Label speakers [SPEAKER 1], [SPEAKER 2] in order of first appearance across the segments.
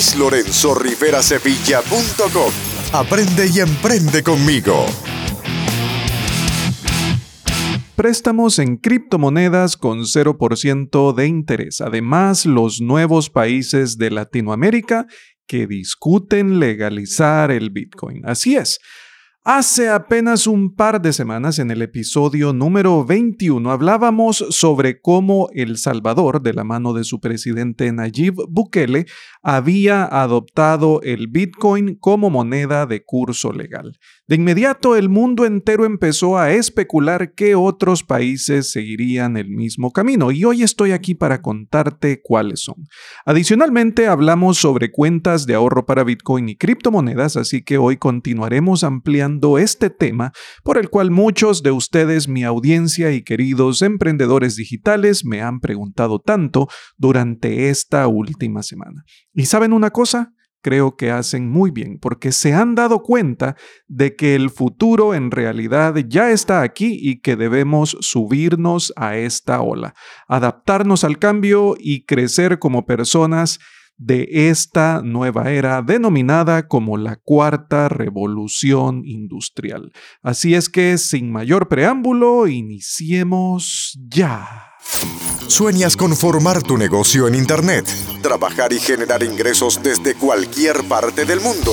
[SPEAKER 1] luislorenzorriverasevilla.com. Aprende y emprende conmigo.
[SPEAKER 2] Préstamos en criptomonedas con 0% de interés. Además, los nuevos países de Latinoamérica que discuten legalizar el Bitcoin. Así es. Hace apenas un par de semanas, en el episodio número 21, hablábamos sobre cómo El Salvador, de la mano de su presidente Nayib Bukele, había adoptado el Bitcoin como moneda de curso legal. De inmediato el mundo entero empezó a especular qué otros países seguirían el mismo camino y hoy estoy aquí para contarte cuáles son. Adicionalmente hablamos sobre cuentas de ahorro para Bitcoin y criptomonedas, así que hoy continuaremos ampliando este tema por el cual muchos de ustedes, mi audiencia y queridos emprendedores digitales me han preguntado tanto durante esta última semana. ¿Y saben una cosa? Creo que hacen muy bien, porque se han dado cuenta de que el futuro en realidad ya está aquí y que debemos subirnos a esta ola, adaptarnos al cambio y crecer como personas de esta nueva era denominada como la cuarta revolución industrial. Así es que, sin mayor preámbulo, iniciemos ya.
[SPEAKER 1] ¿Sueñas con formar tu negocio en Internet? Trabajar y generar ingresos desde cualquier parte del mundo.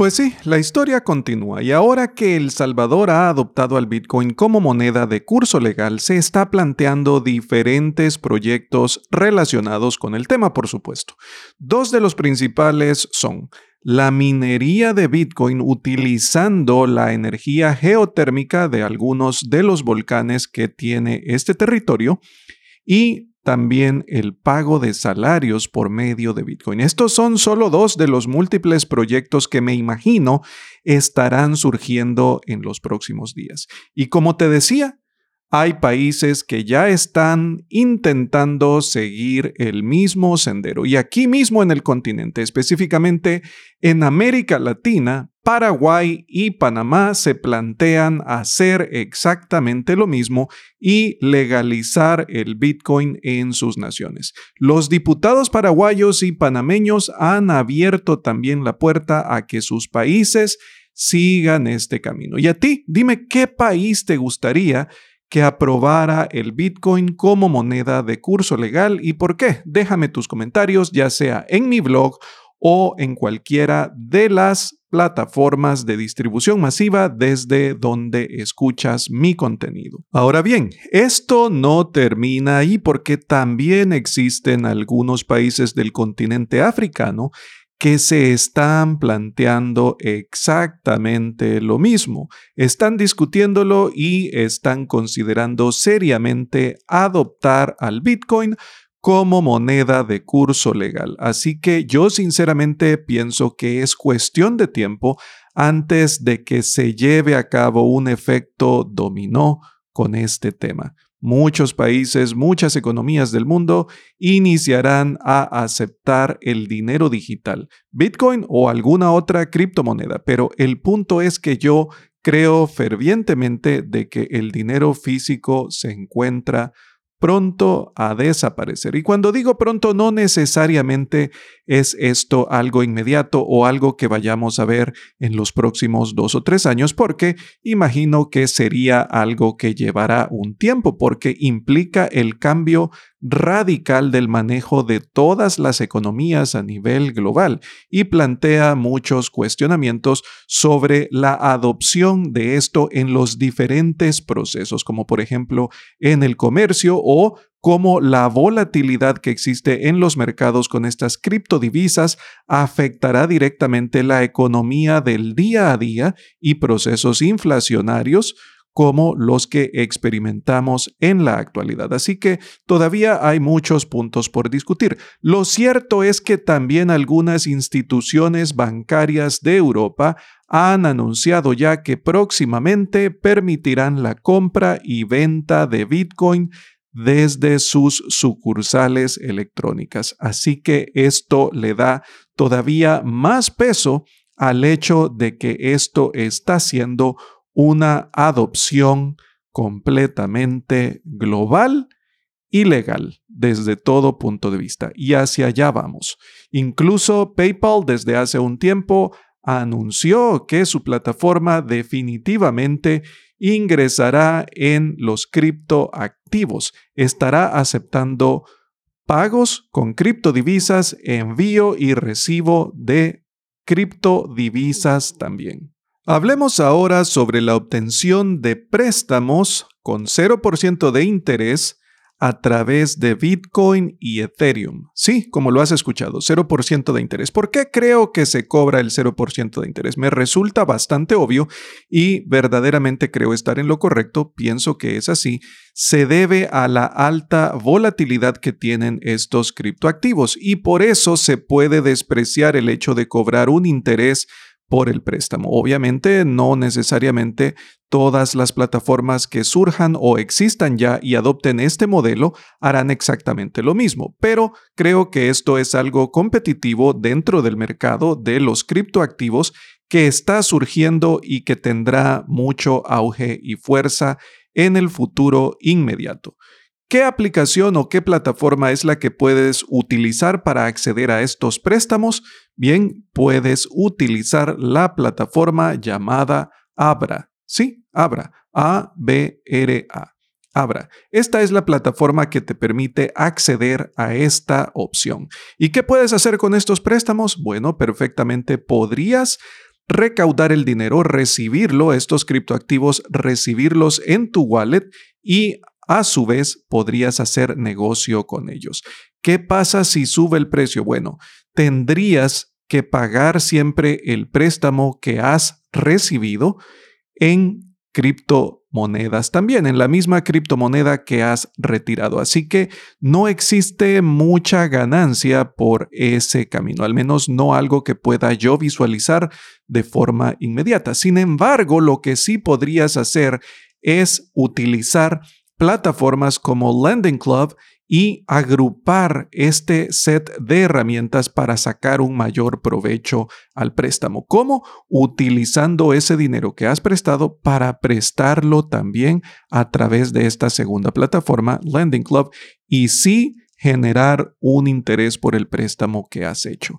[SPEAKER 2] Pues sí, la historia continúa y ahora que El Salvador ha adoptado al Bitcoin como moneda de curso legal, se está planteando diferentes proyectos relacionados con el tema, por supuesto. Dos de los principales son la minería de Bitcoin utilizando la energía geotérmica de algunos de los volcanes que tiene este territorio y también el pago de salarios por medio de Bitcoin. Estos son solo dos de los múltiples proyectos que me imagino estarán surgiendo en los próximos días. Y como te decía, hay países que ya están intentando seguir el mismo sendero. Y aquí mismo en el continente, específicamente en América Latina, Paraguay y Panamá se plantean hacer exactamente lo mismo y legalizar el Bitcoin en sus naciones. Los diputados paraguayos y panameños han abierto también la puerta a que sus países sigan este camino. Y a ti, dime qué país te gustaría que aprobara el Bitcoin como moneda de curso legal y por qué. Déjame tus comentarios ya sea en mi blog o en cualquiera de las plataformas de distribución masiva desde donde escuchas mi contenido. Ahora bien, esto no termina ahí porque también existen algunos países del continente africano que se están planteando exactamente lo mismo. Están discutiéndolo y están considerando seriamente adoptar al Bitcoin como moneda de curso legal. Así que yo sinceramente pienso que es cuestión de tiempo antes de que se lleve a cabo un efecto dominó con este tema muchos países, muchas economías del mundo iniciarán a aceptar el dinero digital, Bitcoin o alguna otra criptomoneda. Pero el punto es que yo creo fervientemente de que el dinero físico se encuentra pronto a desaparecer. Y cuando digo pronto, no necesariamente es esto algo inmediato o algo que vayamos a ver en los próximos dos o tres años, porque imagino que sería algo que llevará un tiempo, porque implica el cambio radical del manejo de todas las economías a nivel global y plantea muchos cuestionamientos sobre la adopción de esto en los diferentes procesos, como por ejemplo en el comercio o como la volatilidad que existe en los mercados con estas criptodivisas afectará directamente la economía del día a día y procesos inflacionarios como los que experimentamos en la actualidad. Así que todavía hay muchos puntos por discutir. Lo cierto es que también algunas instituciones bancarias de Europa han anunciado ya que próximamente permitirán la compra y venta de Bitcoin desde sus sucursales electrónicas. Así que esto le da todavía más peso al hecho de que esto está siendo una adopción completamente global y legal desde todo punto de vista. Y hacia allá vamos. Incluso PayPal desde hace un tiempo anunció que su plataforma definitivamente ingresará en los criptoactivos. Estará aceptando pagos con criptodivisas, envío y recibo de criptodivisas también. Hablemos ahora sobre la obtención de préstamos con 0% de interés a través de Bitcoin y Ethereum. Sí, como lo has escuchado, 0% de interés. ¿Por qué creo que se cobra el 0% de interés? Me resulta bastante obvio y verdaderamente creo estar en lo correcto, pienso que es así, se debe a la alta volatilidad que tienen estos criptoactivos y por eso se puede despreciar el hecho de cobrar un interés por el préstamo. Obviamente, no necesariamente todas las plataformas que surjan o existan ya y adopten este modelo harán exactamente lo mismo, pero creo que esto es algo competitivo dentro del mercado de los criptoactivos que está surgiendo y que tendrá mucho auge y fuerza en el futuro inmediato. ¿Qué aplicación o qué plataforma es la que puedes utilizar para acceder a estos préstamos? Bien, puedes utilizar la plataforma llamada Abra. Sí, Abra. A-B-R-A. Abra. Esta es la plataforma que te permite acceder a esta opción. ¿Y qué puedes hacer con estos préstamos? Bueno, perfectamente podrías recaudar el dinero, recibirlo, estos criptoactivos, recibirlos en tu wallet y a su vez podrías hacer negocio con ellos. ¿Qué pasa si sube el precio? Bueno, tendrías que pagar siempre el préstamo que has recibido en criptomonedas también, en la misma criptomoneda que has retirado. Así que no existe mucha ganancia por ese camino, al menos no algo que pueda yo visualizar de forma inmediata. Sin embargo, lo que sí podrías hacer es utilizar plataformas como Lending Club y agrupar este set de herramientas para sacar un mayor provecho al préstamo. ¿Cómo? Utilizando ese dinero que has prestado para prestarlo también a través de esta segunda plataforma, Lending Club, y sí generar un interés por el préstamo que has hecho.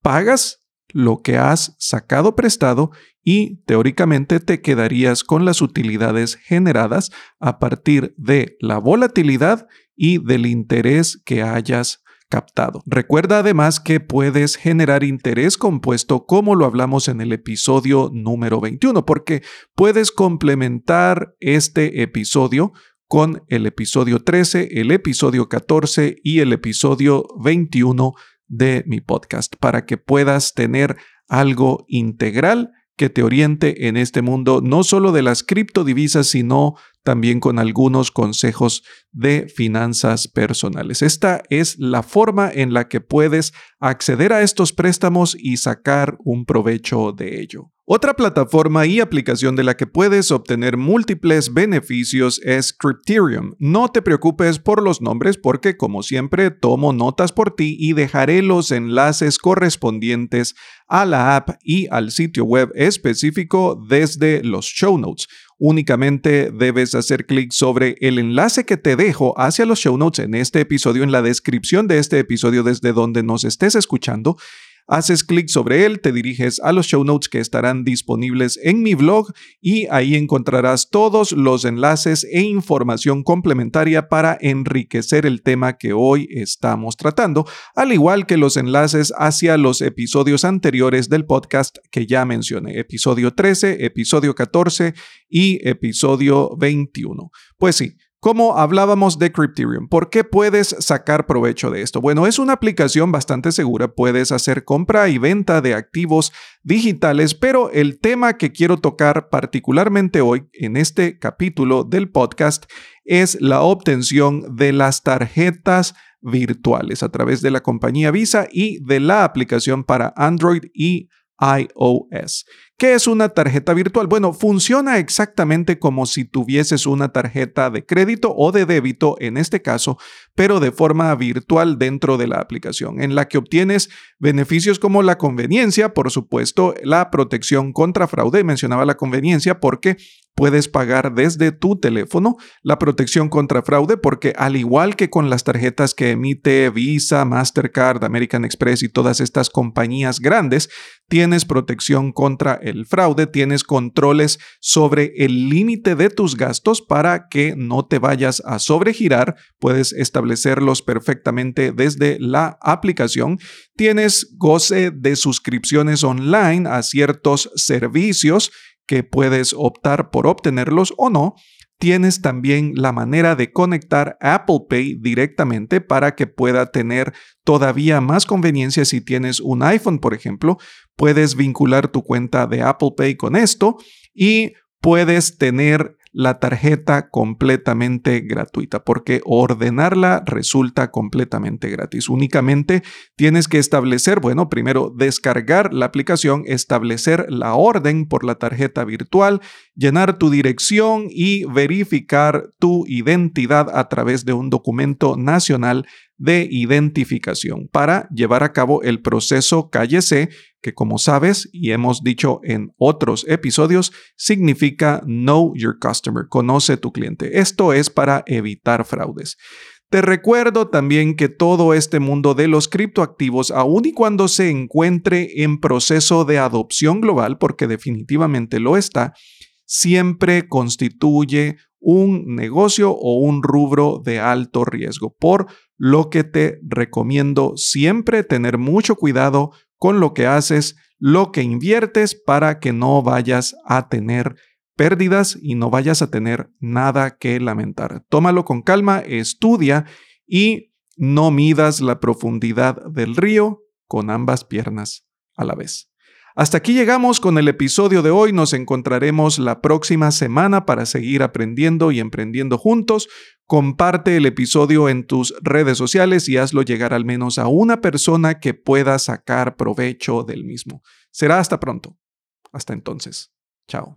[SPEAKER 2] Pagas lo que has sacado prestado y teóricamente te quedarías con las utilidades generadas a partir de la volatilidad y del interés que hayas captado. Recuerda además que puedes generar interés compuesto como lo hablamos en el episodio número 21 porque puedes complementar este episodio con el episodio 13, el episodio 14 y el episodio 21 de mi podcast para que puedas tener algo integral que te oriente en este mundo, no solo de las criptodivisas, sino también con algunos consejos de finanzas personales. Esta es la forma en la que puedes acceder a estos préstamos y sacar un provecho de ello. Otra plataforma y aplicación de la que puedes obtener múltiples beneficios es Crypterium. No te preocupes por los nombres porque como siempre tomo notas por ti y dejaré los enlaces correspondientes a la app y al sitio web específico desde los show notes. Únicamente debes hacer clic sobre el enlace que te dejo hacia los show notes en este episodio, en la descripción de este episodio desde donde nos estés escuchando Haces clic sobre él, te diriges a los show notes que estarán disponibles en mi blog y ahí encontrarás todos los enlaces e información complementaria para enriquecer el tema que hoy estamos tratando, al igual que los enlaces hacia los episodios anteriores del podcast que ya mencioné, episodio 13, episodio 14 y episodio 21. Pues sí, como hablábamos de Crypterium. ¿Por qué puedes sacar provecho de esto? Bueno, es una aplicación bastante segura. Puedes hacer compra y venta de activos digitales, pero el tema que quiero tocar particularmente hoy en este capítulo del podcast es la obtención de las tarjetas virtuales a través de la compañía Visa y de la aplicación para Android y iOS. ¿Qué es una tarjeta virtual? Bueno, funciona exactamente como si tuvieses una tarjeta de crédito o de débito en este caso, pero de forma virtual dentro de la aplicación, en la que obtienes beneficios como la conveniencia, por supuesto, la protección contra fraude. Mencionaba la conveniencia porque puedes pagar desde tu teléfono la protección contra fraude porque al igual que con las tarjetas que emite Visa, Mastercard, American Express y todas estas compañías grandes, tienes protección contra el fraude, tienes controles sobre el límite de tus gastos para que no te vayas a sobregirar, puedes establecerlos perfectamente desde la aplicación, tienes goce de suscripciones online a ciertos servicios que puedes optar por obtenerlos o no, tienes también la manera de conectar Apple Pay directamente para que pueda tener todavía más conveniencia si tienes un iPhone, por ejemplo. Puedes vincular tu cuenta de Apple Pay con esto y puedes tener la tarjeta completamente gratuita, porque ordenarla resulta completamente gratis. Únicamente tienes que establecer, bueno, primero descargar la aplicación, establecer la orden por la tarjeta virtual, llenar tu dirección y verificar tu identidad a través de un documento nacional de identificación para llevar a cabo el proceso calle C, que como sabes y hemos dicho en otros episodios, significa Know Your Customer, conoce tu cliente. Esto es para evitar fraudes. Te recuerdo también que todo este mundo de los criptoactivos, aun y cuando se encuentre en proceso de adopción global, porque definitivamente lo está, siempre constituye un negocio o un rubro de alto riesgo, por lo que te recomiendo siempre tener mucho cuidado con lo que haces, lo que inviertes para que no vayas a tener pérdidas y no vayas a tener nada que lamentar. Tómalo con calma, estudia y no midas la profundidad del río con ambas piernas a la vez. Hasta aquí llegamos con el episodio de hoy. Nos encontraremos la próxima semana para seguir aprendiendo y emprendiendo juntos. Comparte el episodio en tus redes sociales y hazlo llegar al menos a una persona que pueda sacar provecho del mismo. Será hasta pronto. Hasta entonces. Chao.